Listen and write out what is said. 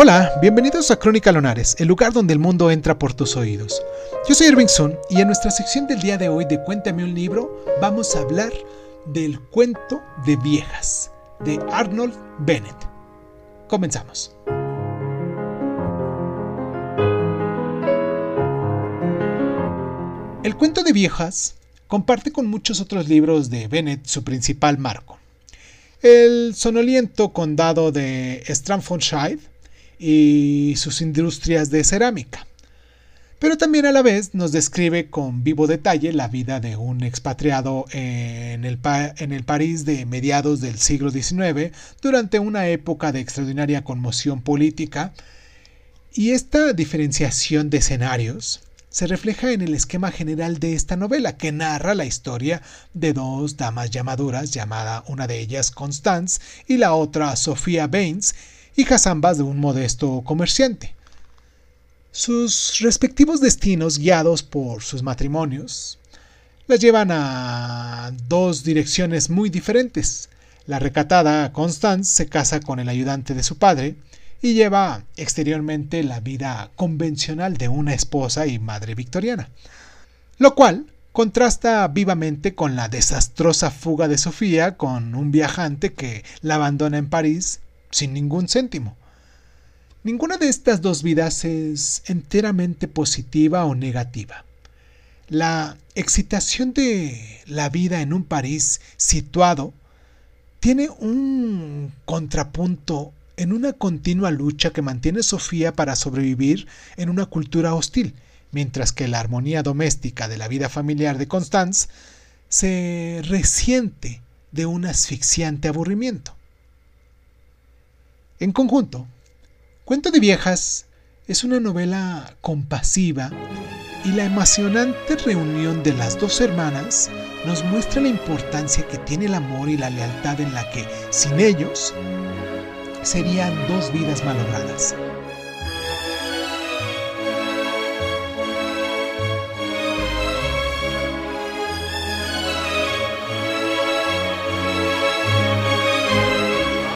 Hola, bienvenidos a Crónica Lonares, el lugar donde el mundo entra por tus oídos. Yo soy Irving Sun y en nuestra sección del día de hoy de Cuéntame un libro vamos a hablar del cuento de viejas de Arnold Bennett. Comenzamos. El cuento de viejas comparte con muchos otros libros de Bennett su principal marco. El sonoliento condado de Stratfordshire y sus industrias de cerámica. Pero también a la vez nos describe con vivo detalle la vida de un expatriado en el, París de mediados del siglo XIX durante una época de extraordinaria conmoción política. Y esta diferenciación de escenarios se refleja en el esquema general de esta novela, que narra la historia de dos damas llamaduras, llamada una de ellas Constance y la otra Sofía Baines, hijas ambas de un modesto comerciante. Sus respectivos destinos, guiados por sus matrimonios, las llevan a dos direcciones muy diferentes. La recatada Constance se casa con el ayudante de su padre y lleva exteriormente la vida convencional de una esposa y madre victoriana, lo cual contrasta vivamente con la desastrosa fuga de Sofía con un viajante que la abandona en París sin ningún céntimo. Ninguna de estas dos vidas es enteramente positiva o negativa. La excitación de la vida en un París situado tiene un contrapunto en una continua lucha que mantiene Sofía para sobrevivir en una cultura hostil, mientras que la armonía doméstica de la vida familiar de Constance se resiente de un asfixiante aburrimiento. En conjunto, Cuento de Viejas es una novela compasiva y la emocionante reunión de las dos hermanas nos muestra la importancia que tiene el amor y la lealtad en la que, sin ellos, serían dos vidas malogradas.